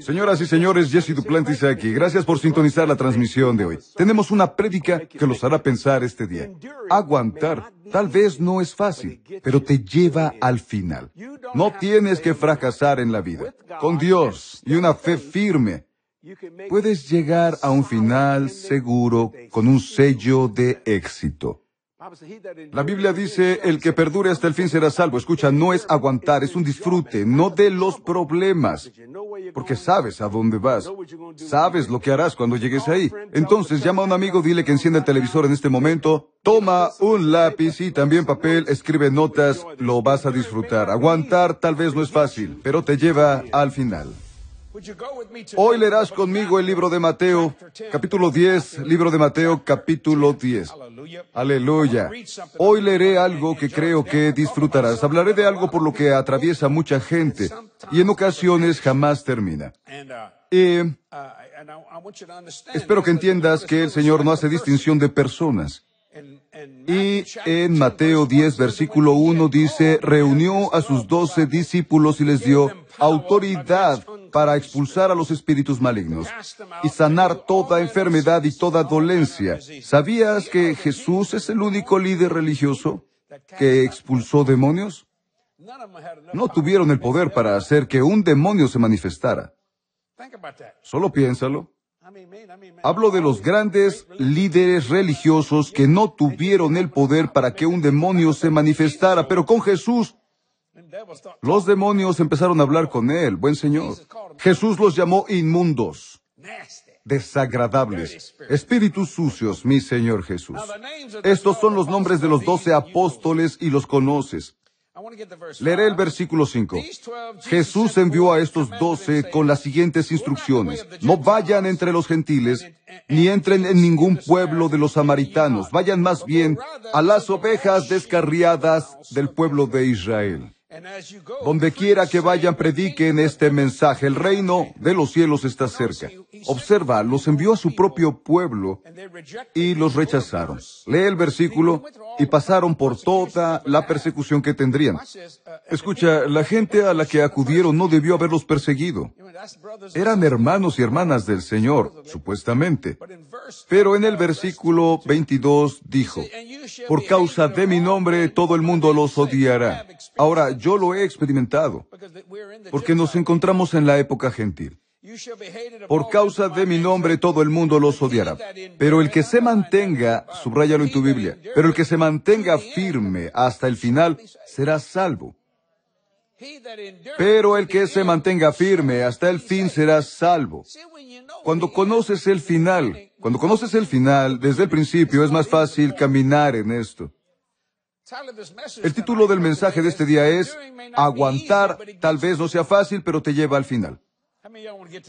Señoras y señores, Jesse Duplantis aquí. Gracias por sintonizar la transmisión de hoy. Tenemos una prédica que los hará pensar este día. Aguantar tal vez no es fácil, pero te lleva al final. No tienes que fracasar en la vida. Con Dios y una fe firme, puedes llegar a un final seguro con un sello de éxito. La Biblia dice, el que perdure hasta el fin será salvo. Escucha, no es aguantar, es un disfrute, no de los problemas. Porque sabes a dónde vas. Sabes lo que harás cuando llegues ahí. Entonces llama a un amigo, dile que encienda el televisor en este momento. Toma un lápiz y también papel, escribe notas, lo vas a disfrutar. Aguantar tal vez no es fácil, pero te lleva al final. Hoy leerás conmigo el libro de Mateo, capítulo 10, libro de Mateo, capítulo 10. Aleluya. Hoy leeré algo que creo que disfrutarás. Hablaré de algo por lo que atraviesa mucha gente y en ocasiones jamás termina. Y espero que entiendas que el Señor no hace distinción de personas. Y en Mateo 10, versículo 1 dice, reunió a sus doce discípulos y les dio autoridad para expulsar a los espíritus malignos y sanar toda enfermedad y toda dolencia. ¿Sabías que Jesús es el único líder religioso que expulsó demonios? No tuvieron el poder para hacer que un demonio se manifestara. Solo piénsalo. Hablo de los grandes líderes religiosos que no tuvieron el poder para que un demonio se manifestara, pero con Jesús los demonios empezaron a hablar con él, buen Señor. Jesús los llamó inmundos, desagradables, espíritus sucios, mi Señor Jesús. Estos son los nombres de los doce apóstoles y los conoces. Leeré el versículo 5. Jesús envió a estos doce con las siguientes instrucciones. No vayan entre los gentiles, ni entren en ningún pueblo de los samaritanos. Vayan más bien a las ovejas descarriadas del pueblo de Israel. Donde quiera que vayan, prediquen este mensaje. El reino de los cielos está cerca. Observa, los envió a su propio pueblo y los rechazaron. Lee el versículo y pasaron por toda la persecución que tendrían. Escucha, la gente a la que acudieron no debió haberlos perseguido. Eran hermanos y hermanas del Señor, supuestamente. Pero en el versículo 22 dijo, por causa de mi nombre todo el mundo los odiará. Ahora, yo lo he experimentado, porque nos encontramos en la época gentil. Por causa de mi nombre todo el mundo los odiará. Pero el que se mantenga, subrayalo en tu Biblia, pero el que se mantenga firme hasta el final será salvo. Pero el que se mantenga firme hasta el fin será salvo. Cuando conoces el final, cuando conoces el final, desde el principio es más fácil caminar en esto. El título del mensaje de este día es Aguantar tal vez no sea fácil, pero te lleva al final.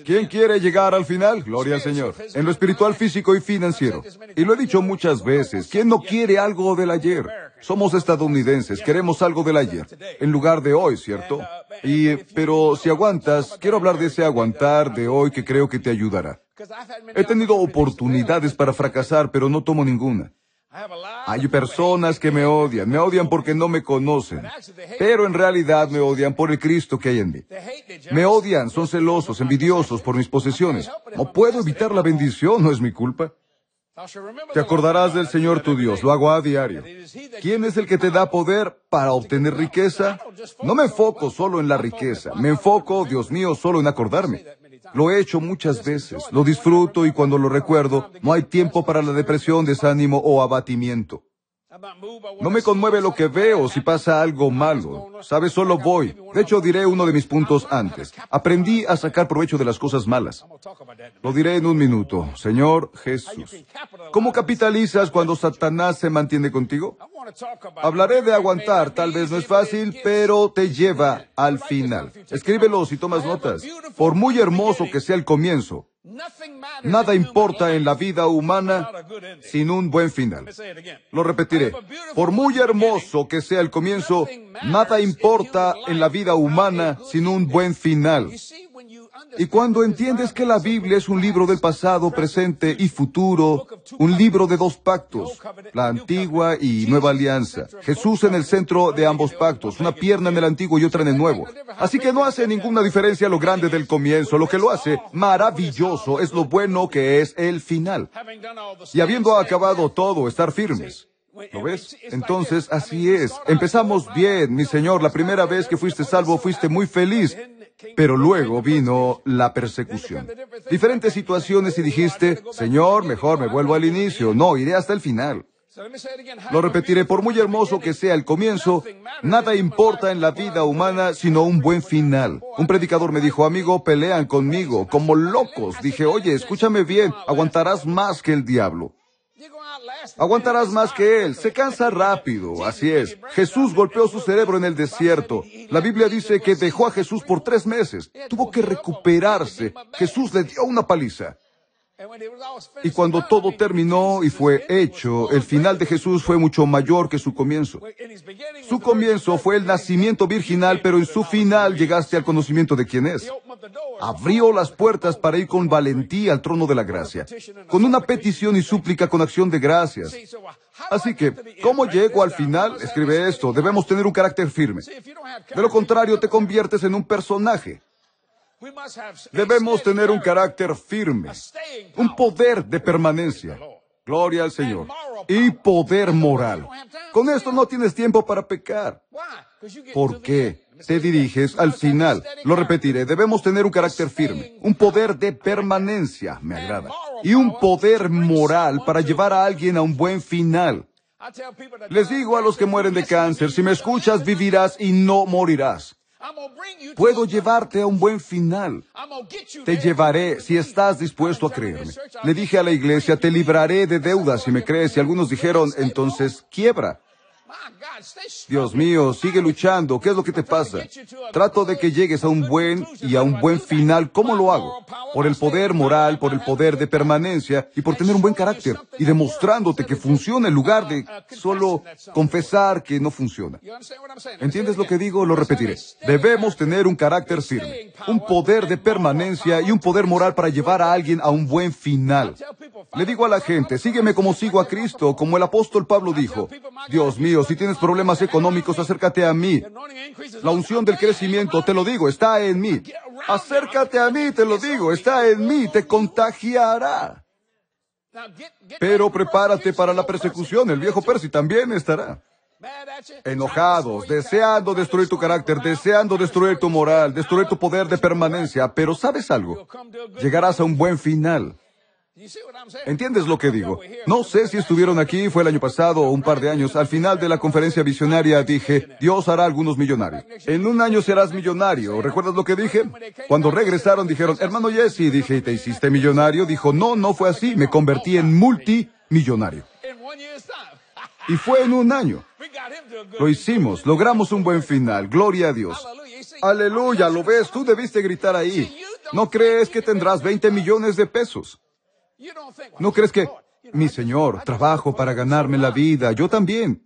¿Quién quiere llegar al final? Gloria al Señor. En lo espiritual, físico y financiero. Y lo he dicho muchas veces. ¿Quién no quiere algo del ayer? Somos estadounidenses, queremos algo del ayer, en lugar de hoy, ¿cierto? Y, pero si aguantas, quiero hablar de ese aguantar de hoy que creo que te ayudará. He tenido oportunidades para fracasar, pero no tomo ninguna. Hay personas que me odian, me odian porque no me conocen, pero en realidad me odian por el Cristo que hay en mí. Me odian, son celosos, envidiosos por mis posesiones. No puedo evitar la bendición, no es mi culpa. Te acordarás del Señor tu Dios, lo hago a diario. ¿Quién es el que te da poder para obtener riqueza? No me enfoco solo en la riqueza, me enfoco, Dios mío, solo en acordarme. Lo he hecho muchas veces, lo disfruto y cuando lo recuerdo, no hay tiempo para la depresión, desánimo o abatimiento. No me conmueve lo que veo si pasa algo malo. Sabes, solo voy. De hecho, diré uno de mis puntos antes. Aprendí a sacar provecho de las cosas malas. Lo diré en un minuto. Señor Jesús. ¿Cómo capitalizas cuando Satanás se mantiene contigo? Hablaré de aguantar. Tal vez no es fácil, pero te lleva al final. Escríbelo si tomas notas. Por muy hermoso que sea el comienzo, Nada importa en la vida humana sin un buen final. Lo repetiré. Por muy hermoso que sea el comienzo, nada importa en la vida humana sin un buen final. Y cuando entiendes que la Biblia es un libro del pasado, presente y futuro, un libro de dos pactos, la antigua y nueva alianza, Jesús en el centro de ambos pactos, una pierna en el antiguo y otra en el nuevo. Así que no hace ninguna diferencia lo grande del comienzo, lo que lo hace maravilloso es lo bueno que es el final. Y habiendo acabado todo, estar firmes. ¿Lo ves? Entonces, así es. Empezamos bien, mi Señor. La primera vez que fuiste salvo, fuiste muy feliz. Pero luego vino la persecución. Diferentes situaciones y dijiste, Señor, mejor me vuelvo al inicio. No, iré hasta el final. Lo repetiré, por muy hermoso que sea el comienzo, nada importa en la vida humana sino un buen final. Un predicador me dijo, amigo, pelean conmigo, como locos. Dije, oye, escúchame bien, aguantarás más que el diablo. Aguantarás más que él. Se cansa rápido. Así es. Jesús golpeó su cerebro en el desierto. La Biblia dice que dejó a Jesús por tres meses. Tuvo que recuperarse. Jesús le dio una paliza. Y cuando todo terminó y fue hecho, el final de Jesús fue mucho mayor que su comienzo. Su comienzo fue el nacimiento virginal, pero en su final llegaste al conocimiento de quién es. Abrió las puertas para ir con valentía al trono de la gracia, con una petición y súplica con acción de gracias. Así que, ¿cómo llego al final? Escribe esto, debemos tener un carácter firme. De lo contrario, te conviertes en un personaje. Debemos tener un carácter firme, un poder de permanencia. Gloria al Señor. Y poder moral. Con esto no tienes tiempo para pecar. ¿Por qué? Te diriges al final. Lo repetiré. Debemos tener un carácter firme, un poder de permanencia, me agrada, y un poder moral para llevar a alguien a un buen final. Les digo a los que mueren de cáncer, si me escuchas vivirás y no morirás. Puedo llevarte a un buen final. Te llevaré si estás dispuesto a creerme. Le dije a la iglesia, te libraré de deudas si me crees. Y algunos dijeron, entonces quiebra. Dios mío, sigue luchando. ¿Qué es lo que te pasa? Trato de que llegues a un buen y a un buen final. ¿Cómo lo hago? Por el poder moral, por el poder de permanencia y por tener un buen carácter y demostrándote que funciona en lugar de solo confesar que no funciona. ¿Entiendes lo que digo? Lo repetiré. Debemos tener un carácter firme, un poder de permanencia y un poder moral para llevar a alguien a un buen final. Le digo a la gente, sígueme como sigo a Cristo, como el apóstol Pablo dijo. Dios mío, si tienes problemas económicos, acércate a mí. La unción del crecimiento, te lo digo, está en mí. Acércate a mí, te lo digo, está en mí, te contagiará. Pero prepárate para la persecución, el viejo Percy también estará. Enojados, deseando destruir tu carácter, deseando destruir tu moral, destruir tu poder de permanencia, pero ¿sabes algo? Llegarás a un buen final. ¿Entiendes lo que digo? No sé si estuvieron aquí, fue el año pasado o un par de años. Al final de la conferencia visionaria dije, Dios hará algunos millonarios. En un año serás millonario. ¿Recuerdas lo que dije? Cuando regresaron dijeron, hermano Jesse, dije, ¿te hiciste millonario? Dijo, no, no fue así. Me convertí en multimillonario. Y fue en un año. Lo hicimos, logramos un buen final. Gloria a Dios. Aleluya, lo ves, tú debiste gritar ahí. ¿No crees que tendrás 20 millones de pesos? ¿No crees que, mi Señor, trabajo para ganarme la vida? Yo también.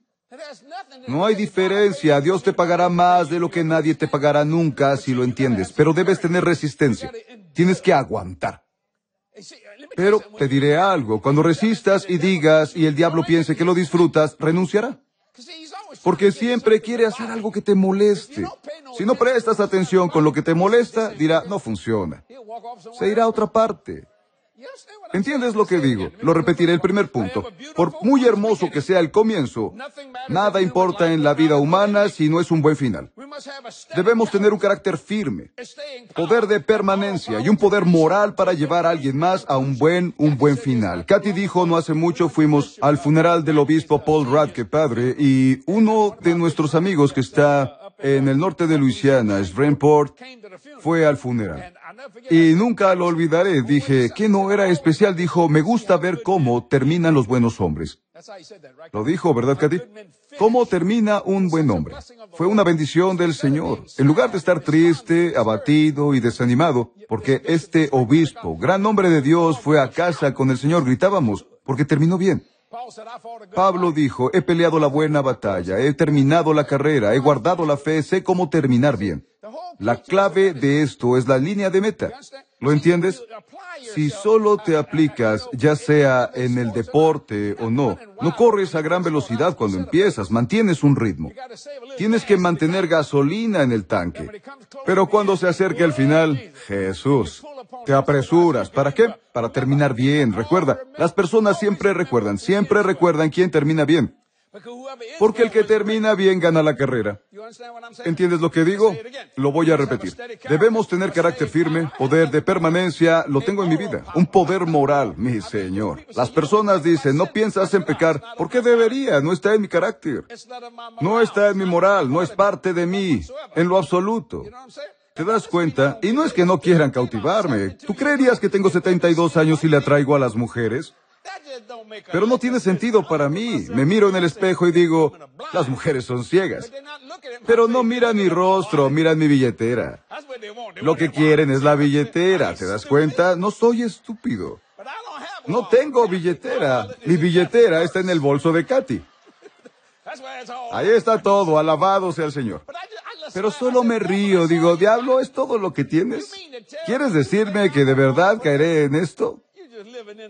No hay diferencia. Dios te pagará más de lo que nadie te pagará nunca si lo entiendes. Pero debes tener resistencia. Tienes que aguantar. Pero te diré algo. Cuando resistas y digas y el diablo piense que lo disfrutas, renunciará. Porque siempre quiere hacer algo que te moleste. Si no prestas atención con lo que te molesta, dirá, no funciona. Se irá a otra parte. ¿Entiendes lo que digo? Lo repetiré el primer punto. Por muy hermoso que sea el comienzo, nada importa en la vida humana si no es un buen final. Debemos tener un carácter firme, poder de permanencia y un poder moral para llevar a alguien más a un buen, un buen final. Katy dijo no hace mucho fuimos al funeral del obispo Paul Radke padre y uno de nuestros amigos que está en el norte de Luisiana, Shreveport, fue al funeral. Y nunca lo olvidaré. Dije, ¿qué no era especial? Dijo, me gusta ver cómo terminan los buenos hombres. Lo dijo, ¿verdad, Katy? ¿Cómo termina un buen hombre? Fue una bendición del Señor. En lugar de estar triste, abatido y desanimado, porque este obispo, gran hombre de Dios, fue a casa con el Señor, gritábamos, porque terminó bien. Pablo dijo, he peleado la buena batalla, he terminado la carrera, he guardado la fe, sé cómo terminar bien. La clave de esto es la línea de meta. ¿Lo entiendes? Si solo te aplicas, ya sea en el deporte o no, no corres a gran velocidad cuando empiezas, mantienes un ritmo. Tienes que mantener gasolina en el tanque. Pero cuando se acerque el final, Jesús, te apresuras. ¿Para qué? Para terminar bien. Recuerda, las personas siempre recuerdan, siempre recuerdan quién termina bien. Porque el que termina bien gana la carrera. ¿Entiendes lo que digo? Lo voy a repetir. Debemos tener carácter firme, poder de permanencia, lo tengo en mi vida. Un poder moral, mi Señor. Las personas dicen, no piensas en pecar. ¿Por qué debería? No está en mi carácter. No está en mi moral, no es parte de mí, en lo absoluto. ¿Te das cuenta? Y no es que no quieran cautivarme. ¿Tú creerías que tengo 72 años y le atraigo a las mujeres? Pero no tiene sentido para mí. Me miro en el espejo y digo, las mujeres son ciegas. Pero no miran mi rostro, miran mi billetera. Lo que quieren es la billetera. ¿Te das cuenta? No soy estúpido. No tengo billetera. Mi billetera está en el bolso de Katy. Ahí está todo, alabado sea el Señor. Pero solo me río, digo, diablo, ¿es todo lo que tienes? ¿Quieres decirme que de verdad caeré en esto?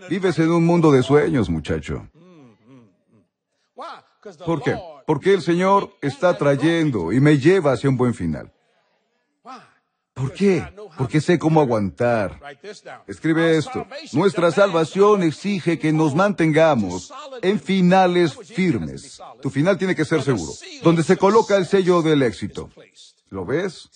Vives en un mundo de sueños, muchacho. ¿Por qué? Porque el Señor está trayendo y me lleva hacia un buen final. ¿Por qué? Porque sé cómo aguantar. Escribe esto. Nuestra salvación exige que nos mantengamos en finales firmes. Tu final tiene que ser seguro. Donde se coloca el sello del éxito. ¿Lo ves?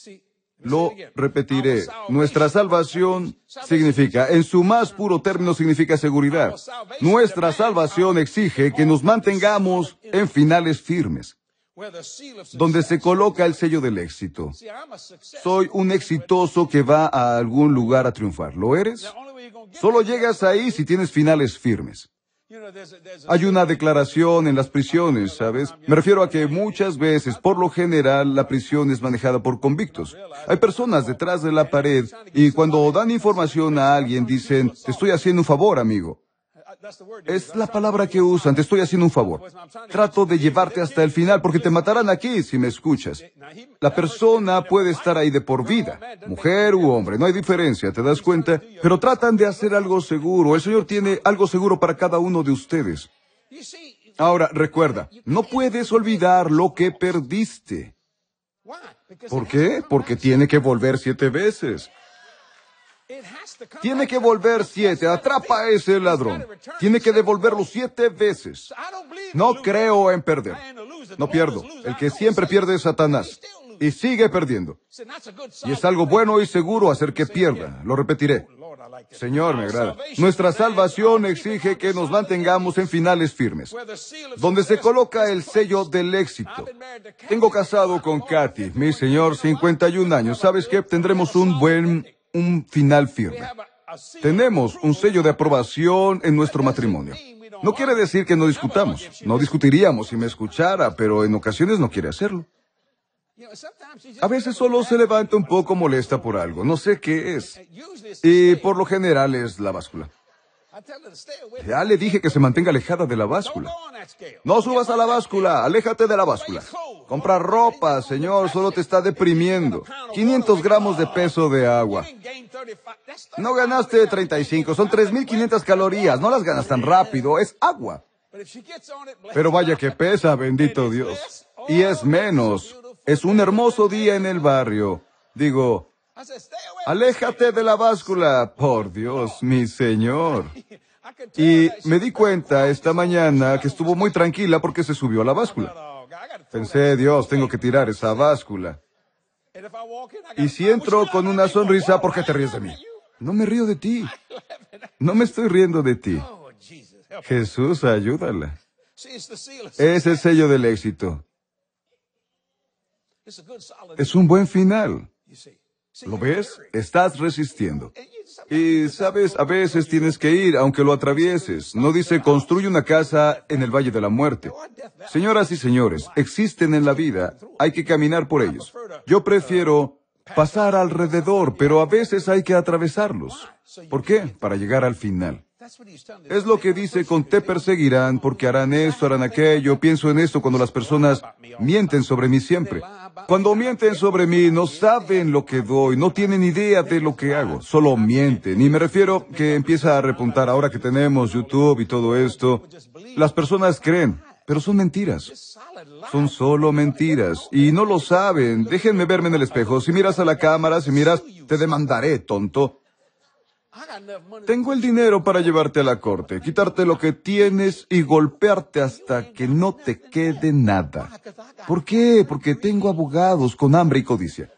Lo repetiré. Nuestra salvación significa, en su más puro término significa seguridad. Nuestra salvación exige que nos mantengamos en finales firmes, donde se coloca el sello del éxito. Soy un exitoso que va a algún lugar a triunfar. ¿Lo eres? Solo llegas ahí si tienes finales firmes. Hay una declaración en las prisiones, ¿sabes? Me refiero a que muchas veces, por lo general, la prisión es manejada por convictos. Hay personas detrás de la pared y cuando dan información a alguien dicen, estoy haciendo un favor, amigo. Es la palabra que usan, te estoy haciendo un favor. Trato de llevarte hasta el final porque te matarán aquí si me escuchas. La persona puede estar ahí de por vida, mujer u hombre, no hay diferencia, ¿te das cuenta? Pero tratan de hacer algo seguro. El Señor tiene algo seguro para cada uno de ustedes. Ahora, recuerda, no puedes olvidar lo que perdiste. ¿Por qué? Porque tiene que volver siete veces. Tiene que volver siete. Atrapa a ese ladrón. Tiene que devolverlo siete veces. No creo en perder. No pierdo. El que siempre pierde es Satanás. Y sigue perdiendo. Y es algo bueno y seguro hacer que pierda. Lo repetiré. Señor, me agrada. Nuestra salvación exige que nos mantengamos en finales firmes, donde se coloca el sello del éxito. Tengo casado con Katy, mi señor, 51 años. ¿Sabes qué? Tendremos un buen un final firme. Tenemos un sello de aprobación en nuestro matrimonio. No quiere decir que no discutamos. No discutiríamos si me escuchara, pero en ocasiones no quiere hacerlo. A veces solo se levanta un poco molesta por algo. No sé qué es. Y por lo general es la báscula. Ya le dije que se mantenga alejada de la báscula. No subas a la báscula, aléjate de la báscula. Compra ropa, señor, solo te está deprimiendo. 500 gramos de peso de agua. No ganaste 35, son 3.500 calorías, no las ganas tan rápido, es agua. Pero vaya que pesa, bendito Dios. Y es menos. Es un hermoso día en el barrio. Digo, Aléjate de la báscula, por Dios, mi Señor. Y me di cuenta esta mañana que estuvo muy tranquila porque se subió a la báscula. Pensé, Dios, tengo que tirar esa báscula. Y si entro con una sonrisa, ¿por qué te ríes de mí? No me río de ti. No me estoy riendo de ti. Jesús, ayúdala. Es el sello del éxito. Es un buen final. ¿Lo ves? Estás resistiendo. Y sabes, a veces tienes que ir, aunque lo atravieses. No dice construye una casa en el Valle de la Muerte. Señoras y señores, existen en la vida, hay que caminar por ellos. Yo prefiero pasar alrededor, pero a veces hay que atravesarlos. ¿Por qué? Para llegar al final. Es lo que dice con te perseguirán porque harán esto, harán aquello. Pienso en esto cuando las personas mienten sobre mí siempre. Cuando mienten sobre mí no saben lo que doy, no tienen idea de lo que hago, solo mienten. Y me refiero que empieza a repuntar ahora que tenemos YouTube y todo esto. Las personas creen, pero son mentiras. Son solo mentiras. Y no lo saben. Déjenme verme en el espejo. Si miras a la cámara, si miras, te demandaré, tonto. Tengo el dinero para llevarte a la corte, quitarte lo que tienes y golpearte hasta que no te quede nada. ¿Por qué? Porque tengo abogados con hambre y codicia.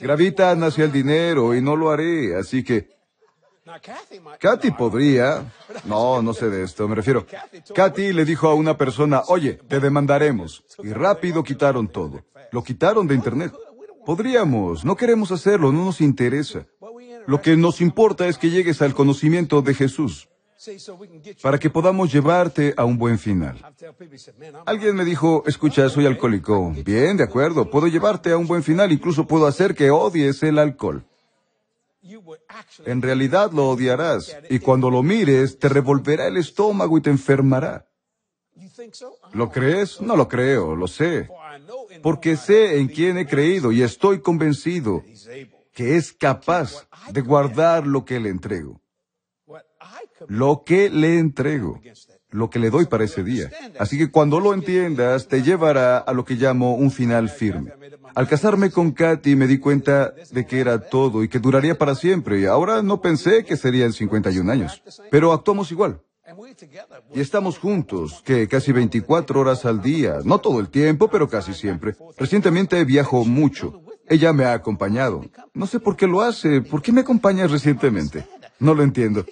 Gravitan hacia el dinero y no lo haré, así que... Katy podría... No, no sé de esto, me refiero. Katy le dijo a una persona, oye, te demandaremos. Y rápido quitaron todo. Lo quitaron de Internet. Podríamos, no queremos hacerlo, no nos interesa. Lo que nos importa es que llegues al conocimiento de Jesús para que podamos llevarte a un buen final. Alguien me dijo, escucha, soy alcohólico. Bien, de acuerdo, puedo llevarte a un buen final, incluso puedo hacer que odies el alcohol. En realidad lo odiarás, y cuando lo mires, te revolverá el estómago y te enfermará. ¿Lo crees? No lo creo, lo sé. Porque sé en quién he creído y estoy convencido que es capaz de guardar lo que le entrego. Lo que le entrego, lo que le doy para ese día. Así que cuando lo entiendas, te llevará a lo que llamo un final firme. Al casarme con Katy me di cuenta de que era todo y que duraría para siempre, y ahora no pensé que serían 51 años. Pero actuamos igual. Y estamos juntos, que casi 24 horas al día, no todo el tiempo, pero casi siempre. Recientemente viajo mucho. Ella me ha acompañado. No sé por qué lo hace. ¿Por qué me acompañas recientemente? No lo entiendo.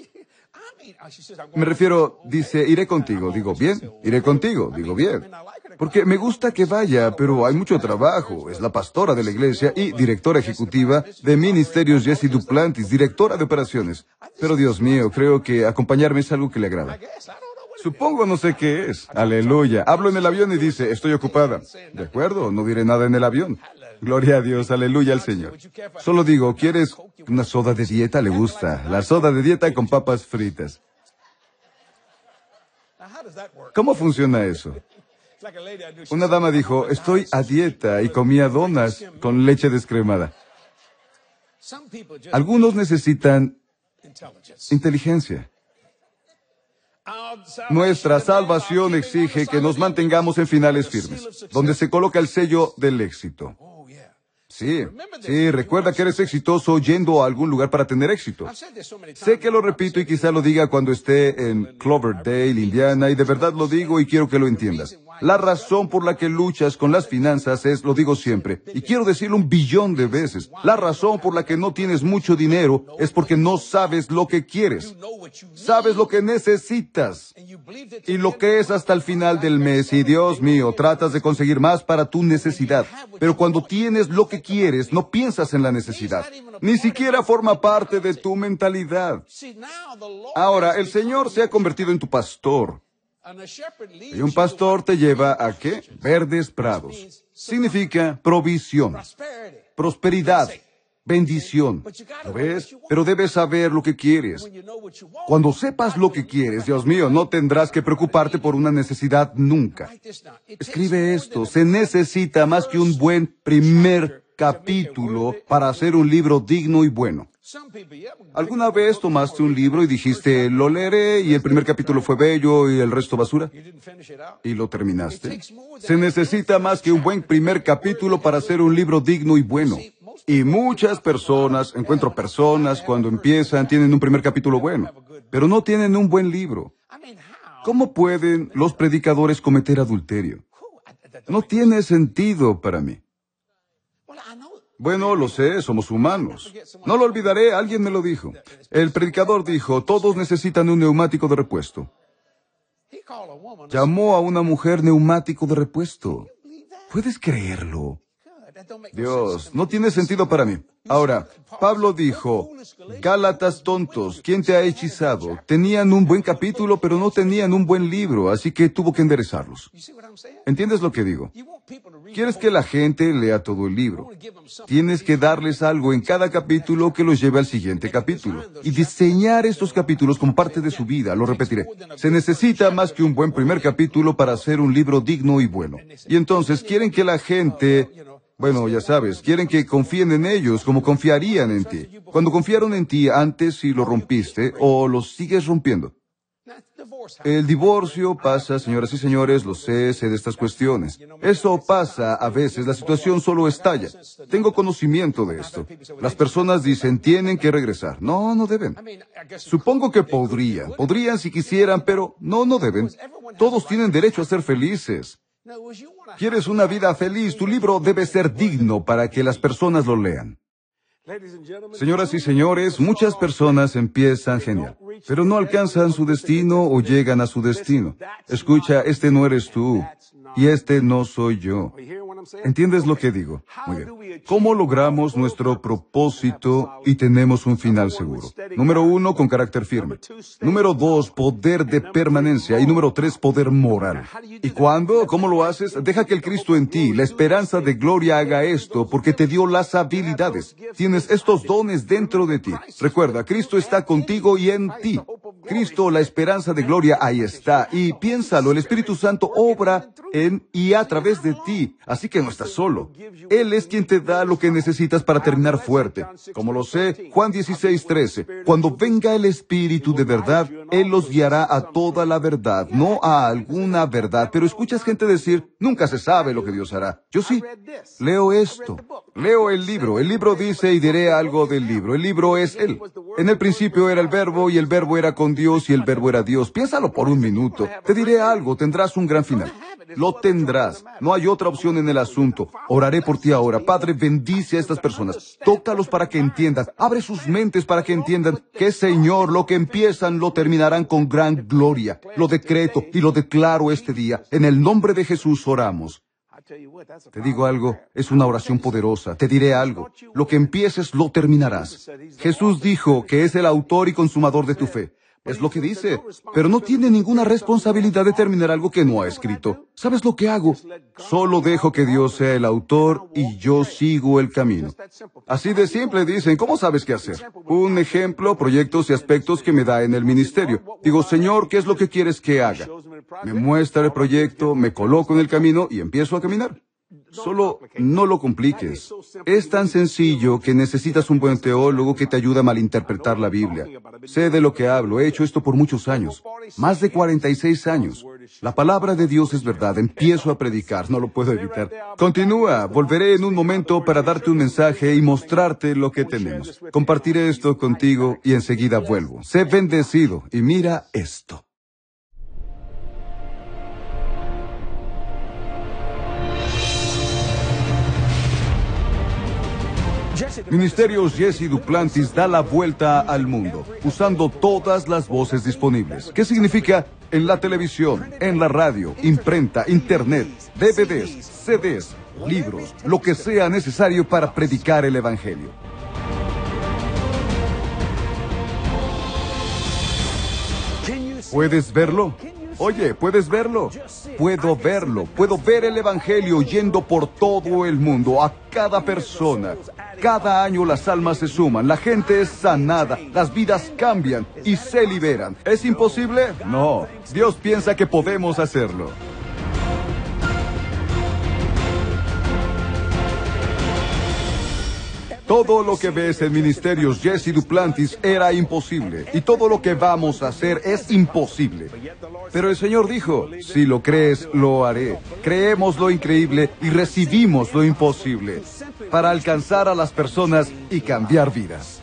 Me refiero, dice, iré contigo. Digo, bien, iré contigo. Digo, bien. Porque me gusta que vaya, pero hay mucho trabajo. Es la pastora de la iglesia y directora ejecutiva de Ministerios Jessie Duplantis, directora de operaciones. Pero Dios mío, creo que acompañarme es algo que le agrada. Supongo no sé qué es. Aleluya. Hablo en el avión y dice, estoy ocupada. De acuerdo, no diré nada en el avión. Gloria a Dios, aleluya al Señor. Solo digo, ¿quieres una soda de dieta? Le gusta. La soda de dieta con papas fritas. ¿Cómo funciona eso? Una dama dijo, estoy a dieta y comía donas con leche descremada. Algunos necesitan inteligencia. Nuestra salvación exige que nos mantengamos en finales firmes, donde se coloca el sello del éxito. Sí, sí, recuerda que eres exitoso yendo a algún lugar para tener éxito. Sé que lo repito y quizá lo diga cuando esté en Cloverdale, Indiana, y de verdad lo digo y quiero que lo entiendas. La razón por la que luchas con las finanzas es, lo digo siempre, y quiero decirlo un billón de veces, la razón por la que no tienes mucho dinero es porque no sabes lo que quieres. Sabes lo que necesitas y lo que es hasta el final del mes. Y Dios mío, tratas de conseguir más para tu necesidad. Pero cuando tienes lo que quieres, no piensas en la necesidad. Ni siquiera forma parte de tu mentalidad. Ahora, el Señor se ha convertido en tu pastor. Y un pastor te lleva a qué? Verdes prados. Significa provisión, prosperidad, bendición. ¿Lo ves? Pero debes saber lo que quieres. Cuando sepas lo que quieres, Dios mío, no tendrás que preocuparte por una necesidad nunca. Escribe esto. Se necesita más que un buen primer capítulo para hacer un libro digno y bueno. ¿Alguna vez tomaste un libro y dijiste, lo leeré y el primer capítulo fue bello y el resto basura? ¿Y lo terminaste? Se necesita más que un buen primer capítulo para hacer un libro digno y bueno. Y muchas personas, encuentro personas cuando empiezan, tienen un primer capítulo bueno, pero no tienen un buen libro. ¿Cómo pueden los predicadores cometer adulterio? No tiene sentido para mí. Bueno, lo sé, somos humanos. No lo olvidaré, alguien me lo dijo. El predicador dijo, todos necesitan un neumático de repuesto. Llamó a una mujer neumático de repuesto. ¿Puedes creerlo? Dios, no tiene sentido para mí. Ahora, Pablo dijo, Gálatas tontos, ¿quién te ha hechizado? Tenían un buen capítulo, pero no tenían un buen libro, así que tuvo que enderezarlos. ¿Entiendes lo que digo? Quieres que la gente lea todo el libro. Tienes que darles algo en cada capítulo que los lleve al siguiente capítulo. Y diseñar estos capítulos como parte de su vida. Lo repetiré. Se necesita más que un buen primer capítulo para hacer un libro digno y bueno. Y entonces quieren que la gente bueno, ya sabes, quieren que confíen en ellos como confiarían en ti. Cuando confiaron en ti antes y lo rompiste o lo sigues rompiendo. El divorcio pasa, señoras y señores, lo sé, sé de estas cuestiones. Eso pasa a veces, la situación solo estalla. Tengo conocimiento de esto. Las personas dicen, tienen que regresar. No, no deben. Supongo que podrían, podrían si quisieran, pero no, no deben. Todos tienen derecho a ser felices. ¿Quieres una vida feliz? Tu libro debe ser digno para que las personas lo lean. Señoras y señores, muchas personas empiezan genial, pero no alcanzan su destino o llegan a su destino. Escucha, este no eres tú y este no soy yo. ¿Entiendes lo que digo? Muy bien. ¿Cómo logramos nuestro propósito y tenemos un final seguro? Número uno, con carácter firme. Número dos, poder de permanencia. Y número tres, poder moral. ¿Y cuándo? ¿Cómo lo haces? Deja que el Cristo en ti, la esperanza de gloria, haga esto, porque te dio las habilidades. Tienes estos dones dentro de ti. Recuerda, Cristo está contigo y en ti. Cristo, la esperanza de gloria, ahí está. Y piénsalo, el Espíritu Santo obra en y a través de ti. Así que no estás solo. Él es quien te da lo que necesitas para terminar fuerte. Como lo sé, Juan 16, 13. Cuando venga el Espíritu de verdad, Él los guiará a toda la verdad, no a alguna verdad. Pero escuchas gente decir, nunca se sabe lo que Dios hará. Yo sí. Leo esto. Leo el libro. El libro dice y diré algo del libro. El libro es Él. En el principio era el verbo y el verbo era con Dios y el verbo era Dios. Piénsalo por un minuto. Te diré algo. Tendrás un gran final. Lo tendrás. No hay otra opción en el asunto. Oraré por ti ahora. Padre, bendice a estas personas. Tócalos para que entiendan. Abre sus mentes para que entiendan que, Señor, lo que empiezan lo terminarán con gran gloria. Lo decreto y lo declaro este día. En el nombre de Jesús oramos. Te digo algo, es una oración poderosa. Te diré algo. Lo que empieces lo terminarás. Jesús dijo que es el autor y consumador de tu fe. Es lo que dice, pero no tiene ninguna responsabilidad de terminar algo que no ha escrito. ¿Sabes lo que hago? Solo dejo que Dios sea el autor y yo sigo el camino. Así de simple dicen, ¿cómo sabes qué hacer? Un ejemplo, proyectos y aspectos que me da en el ministerio. Digo, Señor, ¿qué es lo que quieres que haga? Me muestra el proyecto, me coloco en el camino y empiezo a caminar. Solo no lo compliques. Es tan sencillo que necesitas un buen teólogo que te ayude a malinterpretar la Biblia. Sé de lo que hablo, he hecho esto por muchos años, más de 46 años. La palabra de Dios es verdad, empiezo a predicar, no lo puedo evitar. Continúa, volveré en un momento para darte un mensaje y mostrarte lo que tenemos. Compartiré esto contigo y enseguida vuelvo. Sé bendecido y mira esto. Ministerios Jesse Duplantis da la vuelta al mundo, usando todas las voces disponibles. ¿Qué significa? En la televisión, en la radio, imprenta, internet, DVDs, CDs, libros, lo que sea necesario para predicar el Evangelio. ¿Puedes verlo? Oye, ¿puedes verlo? Puedo verlo. Puedo ver el Evangelio yendo por todo el mundo, a cada persona. Cada año las almas se suman, la gente es sanada, las vidas cambian y se liberan. ¿Es imposible? No. Dios piensa que podemos hacerlo. Todo lo que ves en Ministerios Jesse Duplantis era imposible. Y todo lo que vamos a hacer es imposible. Pero el Señor dijo, si lo crees, lo haré. Creemos lo increíble y recibimos lo imposible para alcanzar a las personas y cambiar vidas.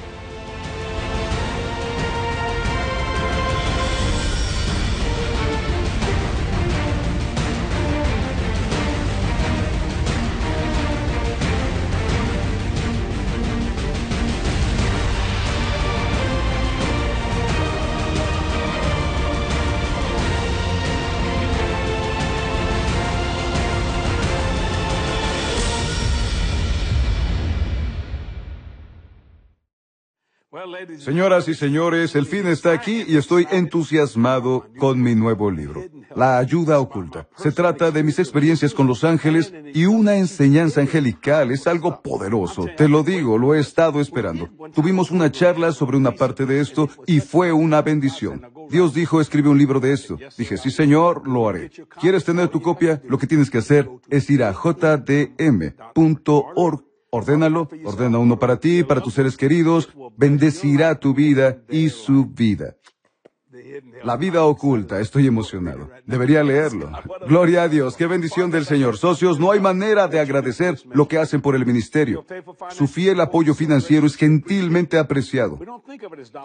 Señoras y señores, el fin está aquí y estoy entusiasmado con mi nuevo libro, La ayuda oculta. Se trata de mis experiencias con los ángeles y una enseñanza angelical. Es algo poderoso. Te lo digo, lo he estado esperando. Tuvimos una charla sobre una parte de esto y fue una bendición. Dios dijo, escribe un libro de esto. Dije, sí señor, lo haré. ¿Quieres tener tu copia? Lo que tienes que hacer es ir a jdm.org Ordénalo, ordena uno para ti, para tus seres queridos, bendecirá tu vida y su vida. La vida oculta, estoy emocionado. Debería leerlo. Gloria a Dios, qué bendición del Señor. Socios, no hay manera de agradecer lo que hacen por el ministerio. Su fiel apoyo financiero es gentilmente apreciado.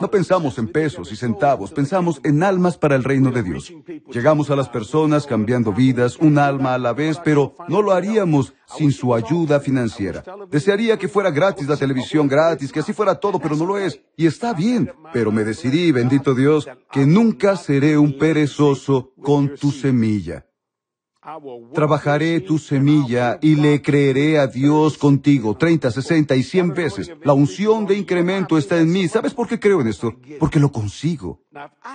No pensamos en pesos y centavos, pensamos en almas para el reino de Dios. Llegamos a las personas cambiando vidas, un alma a la vez, pero no lo haríamos sin su ayuda financiera. Desearía que fuera gratis la televisión, gratis, que así fuera todo, pero no lo es. Y está bien, pero me decidí, bendito Dios, que nunca seré un perezoso con tu semilla. Trabajaré tu semilla y le creeré a Dios contigo 30, 60 y 100 veces. La unción de incremento está en mí. ¿Sabes por qué creo en esto? Porque lo consigo.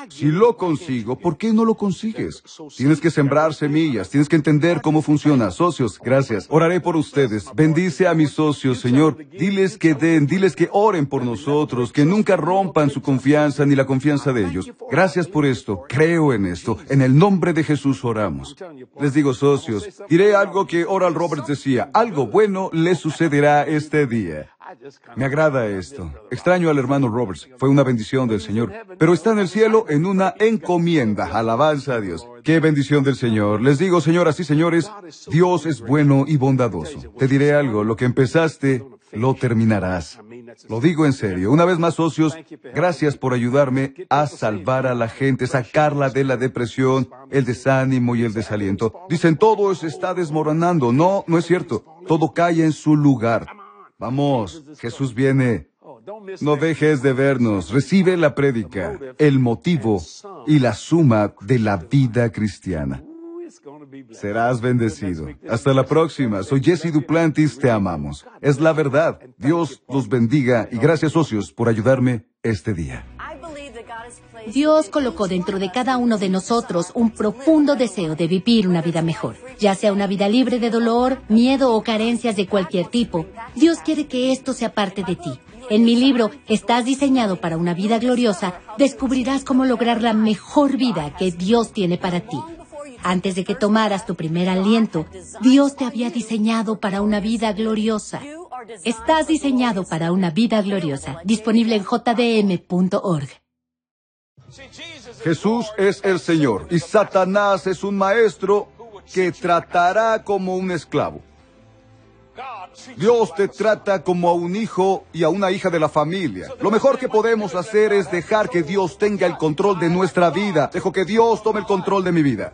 Si lo consigo, ¿por qué no lo consigues? Tienes que sembrar semillas, tienes que entender cómo funciona. Socios, gracias. Oraré por ustedes. Bendice a mis socios, Señor. Diles que den, diles que oren por nosotros, que nunca rompan su confianza ni la confianza de ellos. Gracias por esto. Creo en esto. En el nombre de Jesús oramos. Les digo, socios, diré algo que Oral Roberts decía. Algo bueno le sucederá este día. Me agrada esto. Extraño al hermano Roberts. Fue una bendición del Señor. Pero está en el cielo en una encomienda. Alabanza a Dios. Qué bendición del Señor. Les digo, señoras y señores, Dios es bueno y bondadoso. Te diré algo. Lo que empezaste, lo terminarás. Lo digo en serio. Una vez más, socios, gracias por ayudarme a salvar a la gente, sacarla de la depresión, el desánimo y el desaliento. Dicen, todo se está desmoronando. No, no es cierto. Todo cae en su lugar. Vamos, Jesús viene. No dejes de vernos. Recibe la prédica, el motivo y la suma de la vida cristiana. Serás bendecido. Hasta la próxima. Soy Jesse Duplantis. Te amamos. Es la verdad. Dios los bendiga y gracias socios por ayudarme este día. Dios colocó dentro de cada uno de nosotros un profundo deseo de vivir una vida mejor, ya sea una vida libre de dolor, miedo o carencias de cualquier tipo. Dios quiere que esto sea parte de ti. En mi libro, Estás diseñado para una vida gloriosa, descubrirás cómo lograr la mejor vida que Dios tiene para ti. Antes de que tomaras tu primer aliento, Dios te había diseñado para una vida gloriosa. Estás diseñado para una vida gloriosa. Disponible en jdm.org. Jesús es el Señor y Satanás es un maestro que tratará como un esclavo. Dios te trata como a un hijo y a una hija de la familia. Lo mejor que podemos hacer es dejar que Dios tenga el control de nuestra vida. Dejo que Dios tome el control de mi vida.